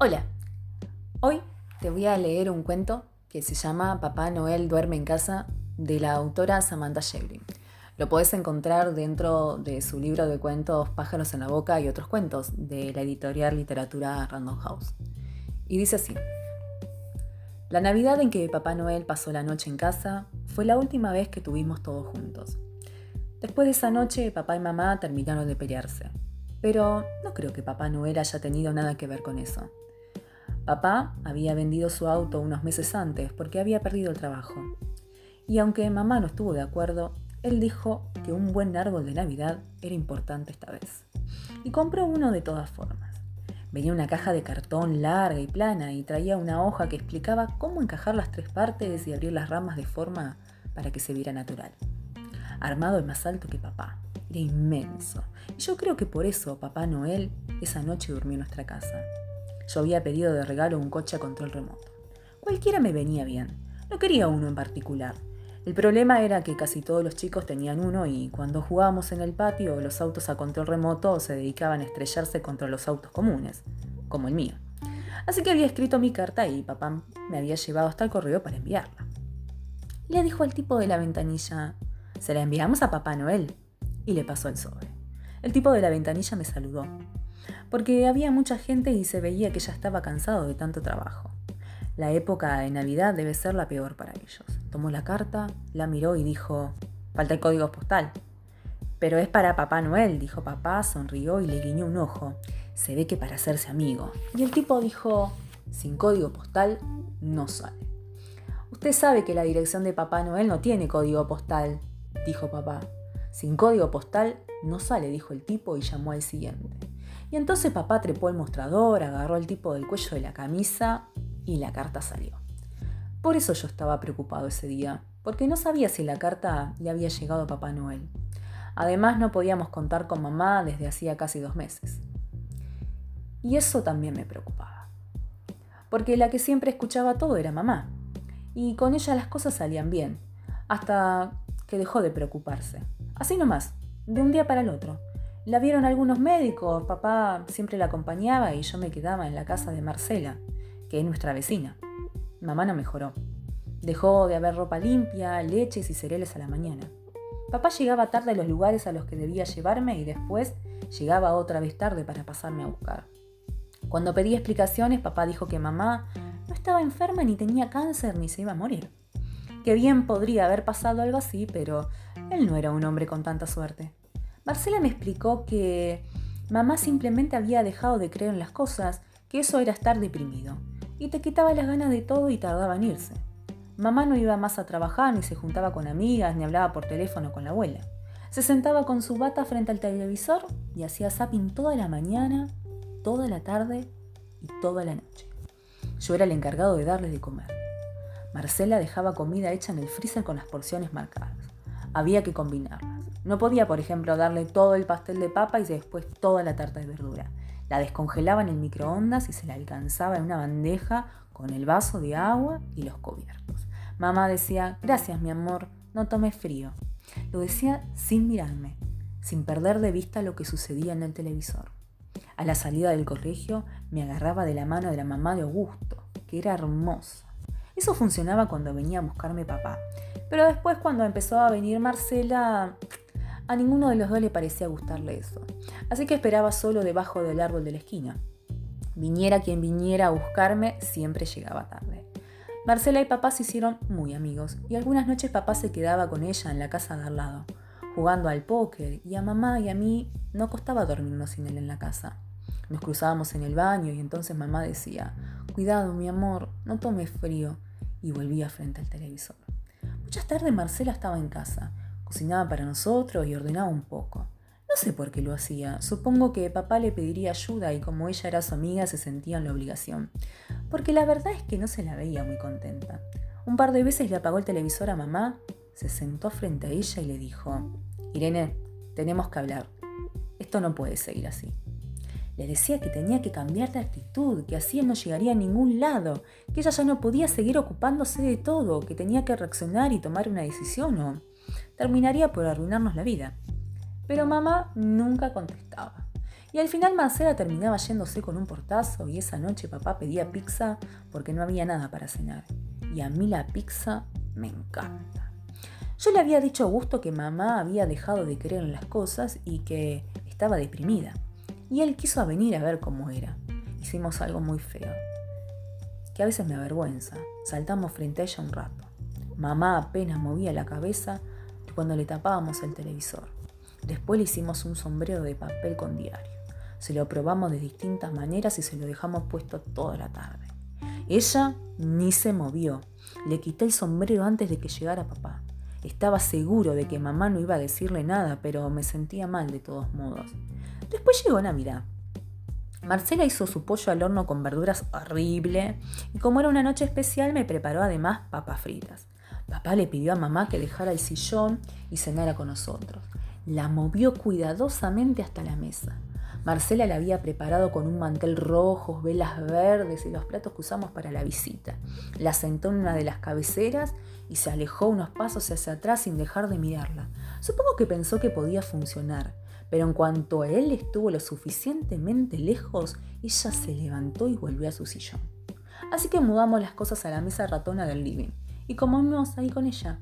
Hola, hoy te voy a leer un cuento que se llama Papá Noel duerme en casa de la autora Samantha Shevlin. Lo puedes encontrar dentro de su libro de cuentos Pájaros en la Boca y otros cuentos de la editorial Literatura Random House. Y dice así. La Navidad en que Papá Noel pasó la noche en casa fue la última vez que tuvimos todos juntos. Después de esa noche, papá y mamá terminaron de pelearse. Pero no creo que Papá Noel haya tenido nada que ver con eso. Papá había vendido su auto unos meses antes porque había perdido el trabajo. Y aunque mamá no estuvo de acuerdo, él dijo que un buen árbol de Navidad era importante esta vez. Y compró uno de todas formas. Venía una caja de cartón larga y plana y traía una hoja que explicaba cómo encajar las tres partes y abrir las ramas de forma para que se viera natural. Armado el más alto que papá. Era inmenso. Y yo creo que por eso Papá Noel esa noche durmió en nuestra casa. Yo había pedido de regalo un coche a control remoto. Cualquiera me venía bien. No quería uno en particular. El problema era que casi todos los chicos tenían uno y cuando jugábamos en el patio los autos a control remoto se dedicaban a estrellarse contra los autos comunes, como el mío. Así que había escrito mi carta y papá me había llevado hasta el correo para enviarla. Le dijo al tipo de la ventanilla, se la enviamos a Papá Noel. Y le pasó el sobre. El tipo de la ventanilla me saludó porque había mucha gente y se veía que ya estaba cansado de tanto trabajo. La época de Navidad debe ser la peor para ellos. Tomó la carta, la miró y dijo, falta el código postal. Pero es para Papá Noel, dijo papá, sonrió y le guiñó un ojo. Se ve que para hacerse amigo. Y el tipo dijo, sin código postal no sale. Usted sabe que la dirección de Papá Noel no tiene código postal, dijo papá. Sin código postal no sale, dijo el tipo y llamó al siguiente. Y entonces papá trepó el mostrador, agarró el tipo del cuello de la camisa y la carta salió. Por eso yo estaba preocupado ese día, porque no sabía si la carta le había llegado a Papá Noel. Además no podíamos contar con mamá desde hacía casi dos meses. Y eso también me preocupaba. Porque la que siempre escuchaba todo era mamá. Y con ella las cosas salían bien, hasta que dejó de preocuparse. Así nomás, de un día para el otro. La vieron algunos médicos, papá siempre la acompañaba y yo me quedaba en la casa de Marcela, que es nuestra vecina. Mamá no mejoró. Dejó de haber ropa limpia, leches y cereales a la mañana. Papá llegaba tarde a los lugares a los que debía llevarme y después llegaba otra vez tarde para pasarme a buscar. Cuando pedí explicaciones, papá dijo que mamá no estaba enferma ni tenía cáncer ni se iba a morir. Que bien podría haber pasado algo así, pero él no era un hombre con tanta suerte. Marcela me explicó que mamá simplemente había dejado de creer en las cosas, que eso era estar deprimido, y te quitaba las ganas de todo y tardaba en irse. Mamá no iba más a trabajar, ni se juntaba con amigas, ni hablaba por teléfono con la abuela. Se sentaba con su bata frente al televisor y hacía zapping toda la mañana, toda la tarde y toda la noche. Yo era el encargado de darle de comer. Marcela dejaba comida hecha en el freezer con las porciones marcadas. Había que combinarlas. No podía, por ejemplo, darle todo el pastel de papa y después toda la tarta de verdura. La descongelaba en el microondas y se la alcanzaba en una bandeja con el vaso de agua y los cubiertos. Mamá decía, gracias mi amor, no tomes frío. Lo decía sin mirarme, sin perder de vista lo que sucedía en el televisor. A la salida del colegio me agarraba de la mano de la mamá de Augusto, que era hermosa. Eso funcionaba cuando venía a buscarme papá. Pero después cuando empezó a venir Marcela, a ninguno de los dos le parecía gustarle eso, así que esperaba solo debajo del árbol de la esquina. Viniera quien viniera a buscarme, siempre llegaba tarde. Marcela y papá se hicieron muy amigos y algunas noches papá se quedaba con ella en la casa de al lado, jugando al póker y a mamá y a mí no costaba dormirnos sin él en la casa. Nos cruzábamos en el baño y entonces mamá decía, cuidado mi amor, no tomes frío, y volvía frente al televisor. Muchas tardes Marcela estaba en casa Cocinaba para nosotros y ordenaba un poco. No sé por qué lo hacía. Supongo que papá le pediría ayuda y como ella era su amiga se sentía en la obligación. Porque la verdad es que no se la veía muy contenta. Un par de veces le apagó el televisor a mamá, se sentó frente a ella y le dijo, Irene, tenemos que hablar. Esto no puede seguir así. Le decía que tenía que cambiar de actitud, que así él no llegaría a ningún lado, que ella ya no podía seguir ocupándose de todo, que tenía que reaccionar y tomar una decisión o terminaría por arruinarnos la vida. Pero mamá nunca contestaba. Y al final Marcela terminaba yéndose con un portazo y esa noche papá pedía pizza porque no había nada para cenar. Y a mí la pizza me encanta. Yo le había dicho a Augusto que mamá había dejado de creer en las cosas y que estaba deprimida. Y él quiso venir a ver cómo era. Hicimos algo muy feo, que a veces me avergüenza. Saltamos frente a ella un rato. Mamá apenas movía la cabeza cuando le tapábamos el televisor. Después le hicimos un sombrero de papel con diario. Se lo probamos de distintas maneras y se lo dejamos puesto toda la tarde. Ella ni se movió. Le quité el sombrero antes de que llegara papá. Estaba seguro de que mamá no iba a decirle nada, pero me sentía mal de todos modos. Después llegó Navidad. Marcela hizo su pollo al horno con verduras horrible y como era una noche especial me preparó además papas fritas. Papá le pidió a mamá que dejara el sillón y cenara con nosotros. La movió cuidadosamente hasta la mesa. Marcela la había preparado con un mantel rojo, velas verdes y los platos que usamos para la visita. La sentó en una de las cabeceras y se alejó unos pasos hacia atrás sin dejar de mirarla. Supongo que pensó que podía funcionar, pero en cuanto él estuvo lo suficientemente lejos, ella se levantó y volvió a su sillón. Así que mudamos las cosas a la mesa ratona del living y comimos ahí con ella.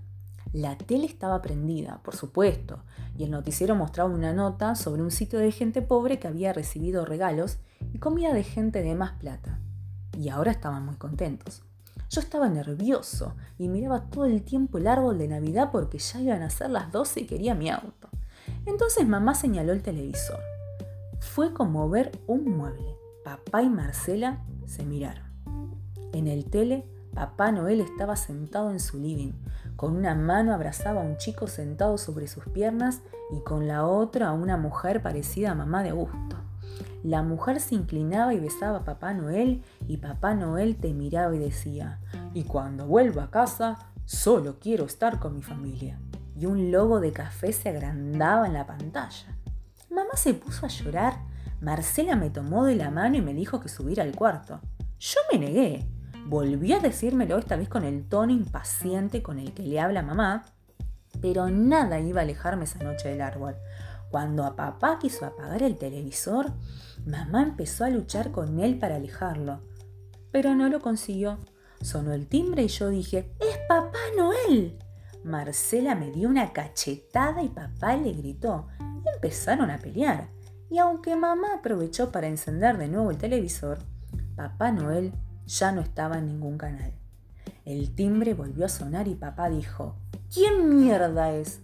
La tele estaba prendida, por supuesto, y el noticiero mostraba una nota sobre un sitio de gente pobre que había recibido regalos y comida de gente de más plata. Y ahora estaban muy contentos. Yo estaba nervioso y miraba todo el tiempo el árbol de Navidad porque ya iban a ser las 12 y quería mi auto. Entonces mamá señaló el televisor. Fue como ver un mueble. Papá y Marcela se miraron. En el tele, Papá Noel estaba sentado en su living. Con una mano abrazaba a un chico sentado sobre sus piernas y con la otra a una mujer parecida a mamá de Augusto. La mujer se inclinaba y besaba a Papá Noel y Papá Noel te miraba y decía, y cuando vuelva a casa, solo quiero estar con mi familia. Y un logo de café se agrandaba en la pantalla. Mamá se puso a llorar. Marcela me tomó de la mano y me dijo que subiera al cuarto. Yo me negué. Volvió a decírmelo esta vez con el tono impaciente con el que le habla mamá, pero nada iba a alejarme esa noche del árbol. Cuando a papá quiso apagar el televisor, mamá empezó a luchar con él para alejarlo, pero no lo consiguió. Sonó el timbre y yo dije, ¡Es Papá Noel! Marcela me dio una cachetada y papá le gritó. Empezaron a pelear. Y aunque mamá aprovechó para encender de nuevo el televisor, Papá Noel ya no estaba en ningún canal. El timbre volvió a sonar y papá dijo, ¿quién mierda es?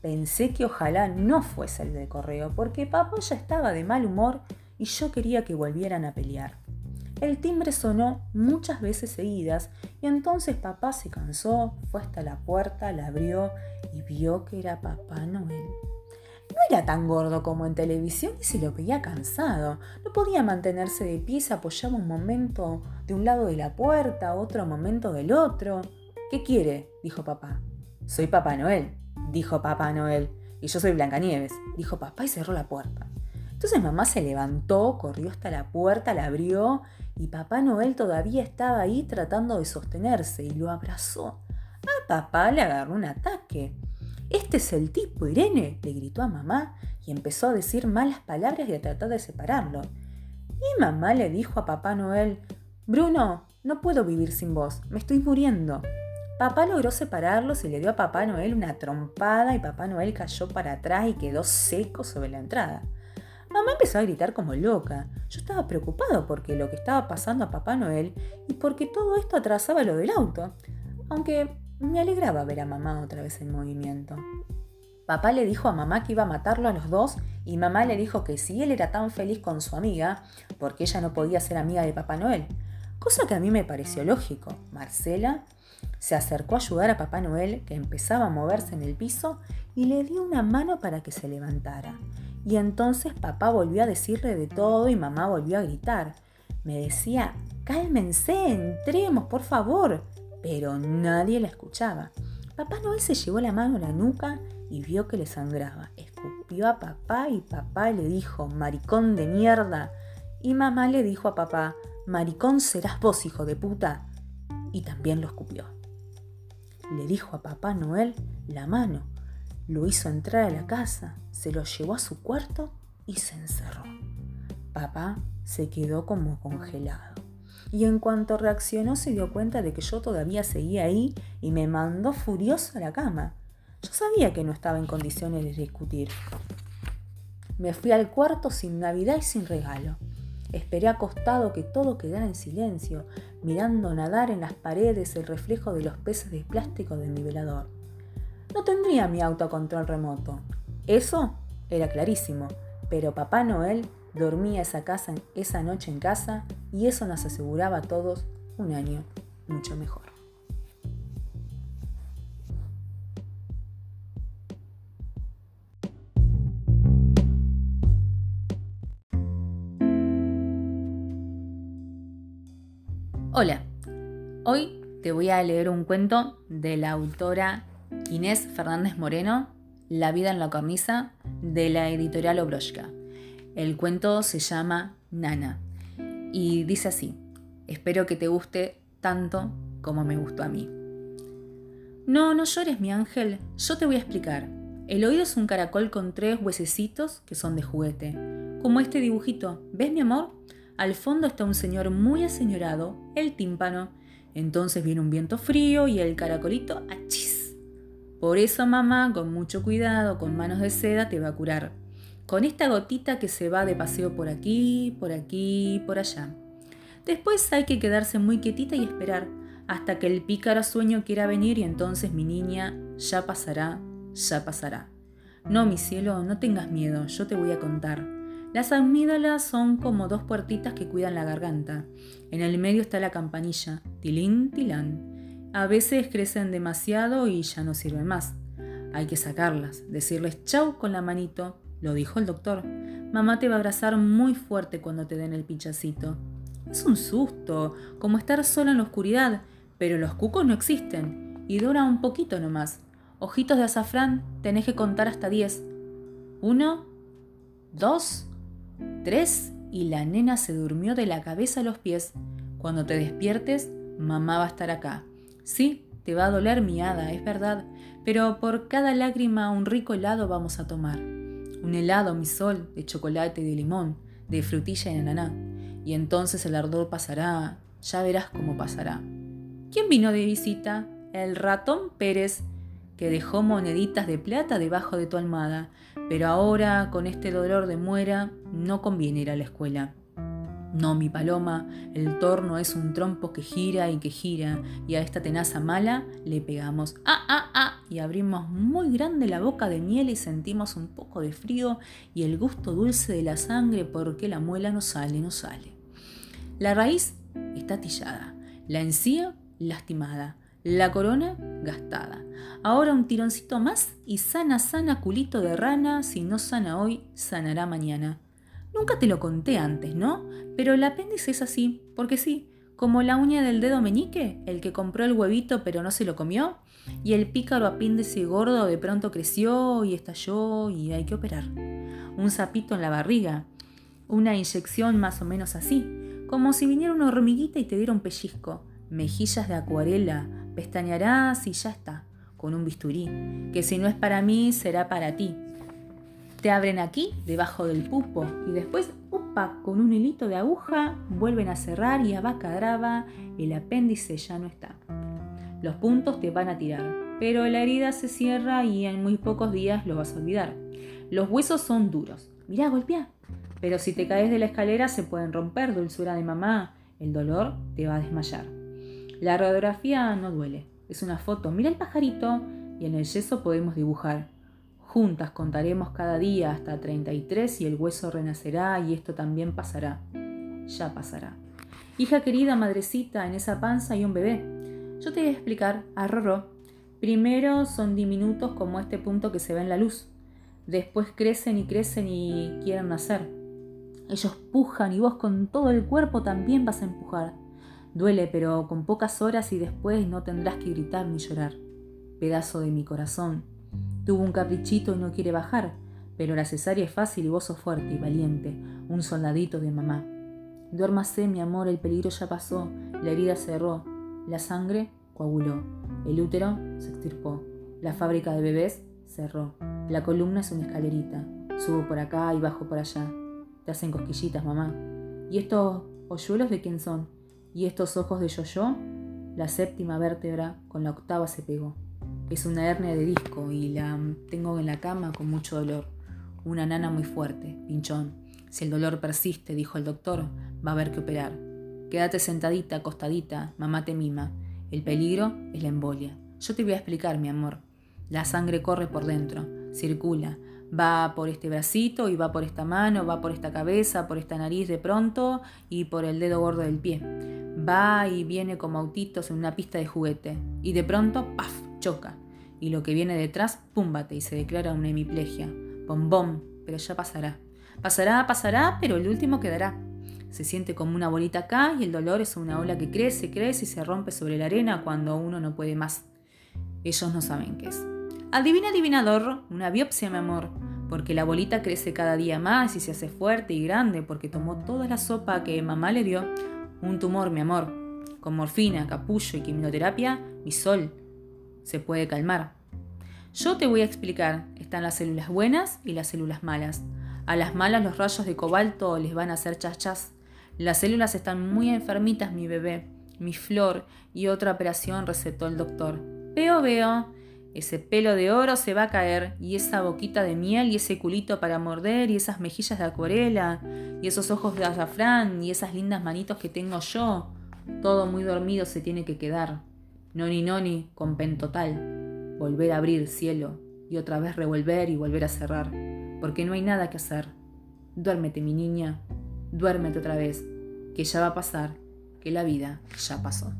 Pensé que ojalá no fuese el de correo, porque papá ya estaba de mal humor y yo quería que volvieran a pelear. El timbre sonó muchas veces seguidas y entonces papá se cansó, fue hasta la puerta, la abrió y vio que era Papá Noel. No era tan gordo como en televisión y se lo veía cansado. No podía mantenerse de pie, se apoyaba un momento de un lado de la puerta, otro momento del otro. ¿Qué quiere? dijo papá. Soy Papá Noel, dijo Papá Noel. Y yo soy Blancanieves, dijo papá y cerró la puerta. Entonces mamá se levantó, corrió hasta la puerta, la abrió y Papá Noel todavía estaba ahí tratando de sostenerse y lo abrazó. A papá le agarró un ataque. Este es el tipo, Irene, le gritó a mamá y empezó a decir malas palabras y a tratar de separarlo. Y mamá le dijo a Papá Noel, Bruno, no puedo vivir sin vos, me estoy muriendo. Papá logró separarlos y le dio a Papá Noel una trompada y Papá Noel cayó para atrás y quedó seco sobre la entrada. Mamá empezó a gritar como loca. Yo estaba preocupado porque lo que estaba pasando a Papá Noel y porque todo esto atrasaba lo del auto. Aunque me alegraba ver a mamá otra vez en movimiento. Papá le dijo a mamá que iba a matarlo a los dos y mamá le dijo que si él era tan feliz con su amiga, porque ella no podía ser amiga de Papá Noel. Cosa que a mí me pareció lógico. Marcela se acercó a ayudar a Papá Noel, que empezaba a moverse en el piso, y le dio una mano para que se levantara. Y entonces papá volvió a decirle de todo y mamá volvió a gritar. Me decía, cálmense, entremos, por favor. Pero nadie la escuchaba. Papá Noel se llevó la mano a la nuca y vio que le sangraba. Escupió a papá y papá le dijo, maricón de mierda. Y mamá le dijo a papá, maricón serás vos, hijo de puta. Y también lo escupió. Le dijo a papá Noel la mano lo hizo entrar a la casa, se lo llevó a su cuarto y se encerró. Papá se quedó como congelado. Y en cuanto reaccionó se dio cuenta de que yo todavía seguía ahí y me mandó furioso a la cama. Yo sabía que no estaba en condiciones de discutir. Me fui al cuarto sin Navidad y sin regalo. Esperé acostado que todo quedara en silencio, mirando nadar en las paredes el reflejo de los peces de plástico del nivelador. No tendría mi autocontrol remoto. Eso era clarísimo, pero Papá Noel dormía esa, casa, esa noche en casa y eso nos aseguraba a todos un año mucho mejor. Hola, hoy te voy a leer un cuento de la autora Inés Fernández Moreno, La vida en la cornisa, de la editorial Obroshka. El cuento se llama Nana y dice así, espero que te guste tanto como me gustó a mí. No, no llores mi ángel, yo te voy a explicar. El oído es un caracol con tres huesecitos que son de juguete, como este dibujito. ¿Ves mi amor? Al fondo está un señor muy aseñorado, el tímpano. Entonces viene un viento frío y el caracolito achis. Por eso mamá, con mucho cuidado, con manos de seda, te va a curar. Con esta gotita que se va de paseo por aquí, por aquí, por allá. Después hay que quedarse muy quietita y esperar hasta que el pícaro sueño quiera venir y entonces mi niña ya pasará, ya pasará. No, mi cielo, no tengas miedo, yo te voy a contar. Las amígdalas son como dos puertitas que cuidan la garganta. En el medio está la campanilla, tilín, tilán. A veces crecen demasiado y ya no sirven más. Hay que sacarlas, decirles chau con la manito, lo dijo el doctor. Mamá te va a abrazar muy fuerte cuando te den el pinchacito. Es un susto, como estar sola en la oscuridad, pero los cucos no existen y dura un poquito nomás. Ojitos de azafrán, tenés que contar hasta diez. Uno, dos, Tres y la nena se durmió de la cabeza a los pies. Cuando te despiertes, mamá va a estar acá. Sí, te va a doler mi hada, es verdad, pero por cada lágrima un rico helado vamos a tomar. Un helado, mi sol, de chocolate y de limón, de frutilla y ananá. Y entonces el ardor pasará, ya verás cómo pasará. ¿Quién vino de visita? El ratón Pérez que dejó moneditas de plata debajo de tu almada, pero ahora, con este dolor de muera, no conviene ir a la escuela. No, mi paloma, el torno es un trompo que gira y que gira, y a esta tenaza mala le pegamos ah, ah, ah, y abrimos muy grande la boca de miel y sentimos un poco de frío y el gusto dulce de la sangre porque la muela no sale, no sale. La raíz está tillada, la encía lastimada, la corona gastada. Ahora un tironcito más y sana, sana culito de rana, si no sana hoy, sanará mañana. Nunca te lo conté antes, ¿no? Pero el apéndice es así, porque sí, como la uña del dedo meñique, el que compró el huevito pero no se lo comió, y el pícaro apéndice gordo de pronto creció y estalló y hay que operar. Un sapito en la barriga, una inyección más o menos así, como si viniera una hormiguita y te diera un pellizco, mejillas de acuarela, pestañearás y ya está, con un bisturí, que si no es para mí, será para ti. Te abren aquí, debajo del pupo, y después, upa, con un hilito de aguja, vuelven a cerrar y abacadraba, el apéndice ya no está. Los puntos te van a tirar, pero la herida se cierra y en muy pocos días lo vas a olvidar. Los huesos son duros. Mirá, golpea. Pero si te caes de la escalera se pueden romper, dulzura de mamá. El dolor te va a desmayar. La radiografía no duele, es una foto, mira el pajarito y en el yeso podemos dibujar. Juntas contaremos cada día hasta 33 y el hueso renacerá y esto también pasará. Ya pasará. Hija querida, madrecita, en esa panza hay un bebé. Yo te voy a explicar a Rorro. Primero son diminutos como este punto que se ve en la luz. Después crecen y crecen y quieren nacer. Ellos pujan y vos con todo el cuerpo también vas a empujar. Duele, pero con pocas horas y después no tendrás que gritar ni llorar. Pedazo de mi corazón. Tuvo un caprichito y no quiere bajar, pero la cesárea es fácil y vos sos fuerte y valiente, un soldadito de mamá. Duérmase, mi amor, el peligro ya pasó, la herida cerró, la sangre coaguló, el útero se extirpó, la fábrica de bebés cerró, la columna es una escalerita, Subo por acá y bajo por allá. Te hacen cosquillitas, mamá. ¿Y estos hoyuelos de quién son? ¿Y estos ojos de yo-yo? La séptima vértebra con la octava se pegó. Es una hernia de disco y la tengo en la cama con mucho dolor. Una nana muy fuerte, pinchón. Si el dolor persiste, dijo el doctor, va a haber que operar. Quédate sentadita, acostadita, mamá te mima. El peligro es la embolia. Yo te voy a explicar, mi amor. La sangre corre por dentro, circula, va por este bracito y va por esta mano, va por esta cabeza, por esta nariz de pronto y por el dedo gordo del pie. Va y viene como autitos en una pista de juguete y de pronto, ¡paf!, choca. Y lo que viene detrás, púmbate y se declara una hemiplegia bombón, pero ya pasará. Pasará, pasará, pero el último quedará. Se siente como una bolita acá y el dolor es una ola que crece, crece y se rompe sobre la arena cuando uno no puede más. Ellos no saben qué es. Adivina, adivinador, una biopsia, mi amor, porque la bolita crece cada día más y se hace fuerte y grande porque tomó toda la sopa que mamá le dio. Un tumor, mi amor. Con morfina, capullo y quimioterapia, mi sol se puede calmar. Yo te voy a explicar, están las células buenas y las células malas. A las malas los rayos de cobalto les van a hacer chachas. Las células están muy enfermitas, mi bebé, mi flor, y otra operación recetó el doctor. Veo, veo. Ese pelo de oro se va a caer, y esa boquita de miel, y ese culito para morder, y esas mejillas de acuarela, y esos ojos de azafrán, y esas lindas manitos que tengo yo. Todo muy dormido se tiene que quedar. Noni noni, con pentotal volver a abrir cielo y otra vez revolver y volver a cerrar, porque no hay nada que hacer. Duérmete, mi niña, duérmete otra vez, que ya va a pasar, que la vida ya pasó.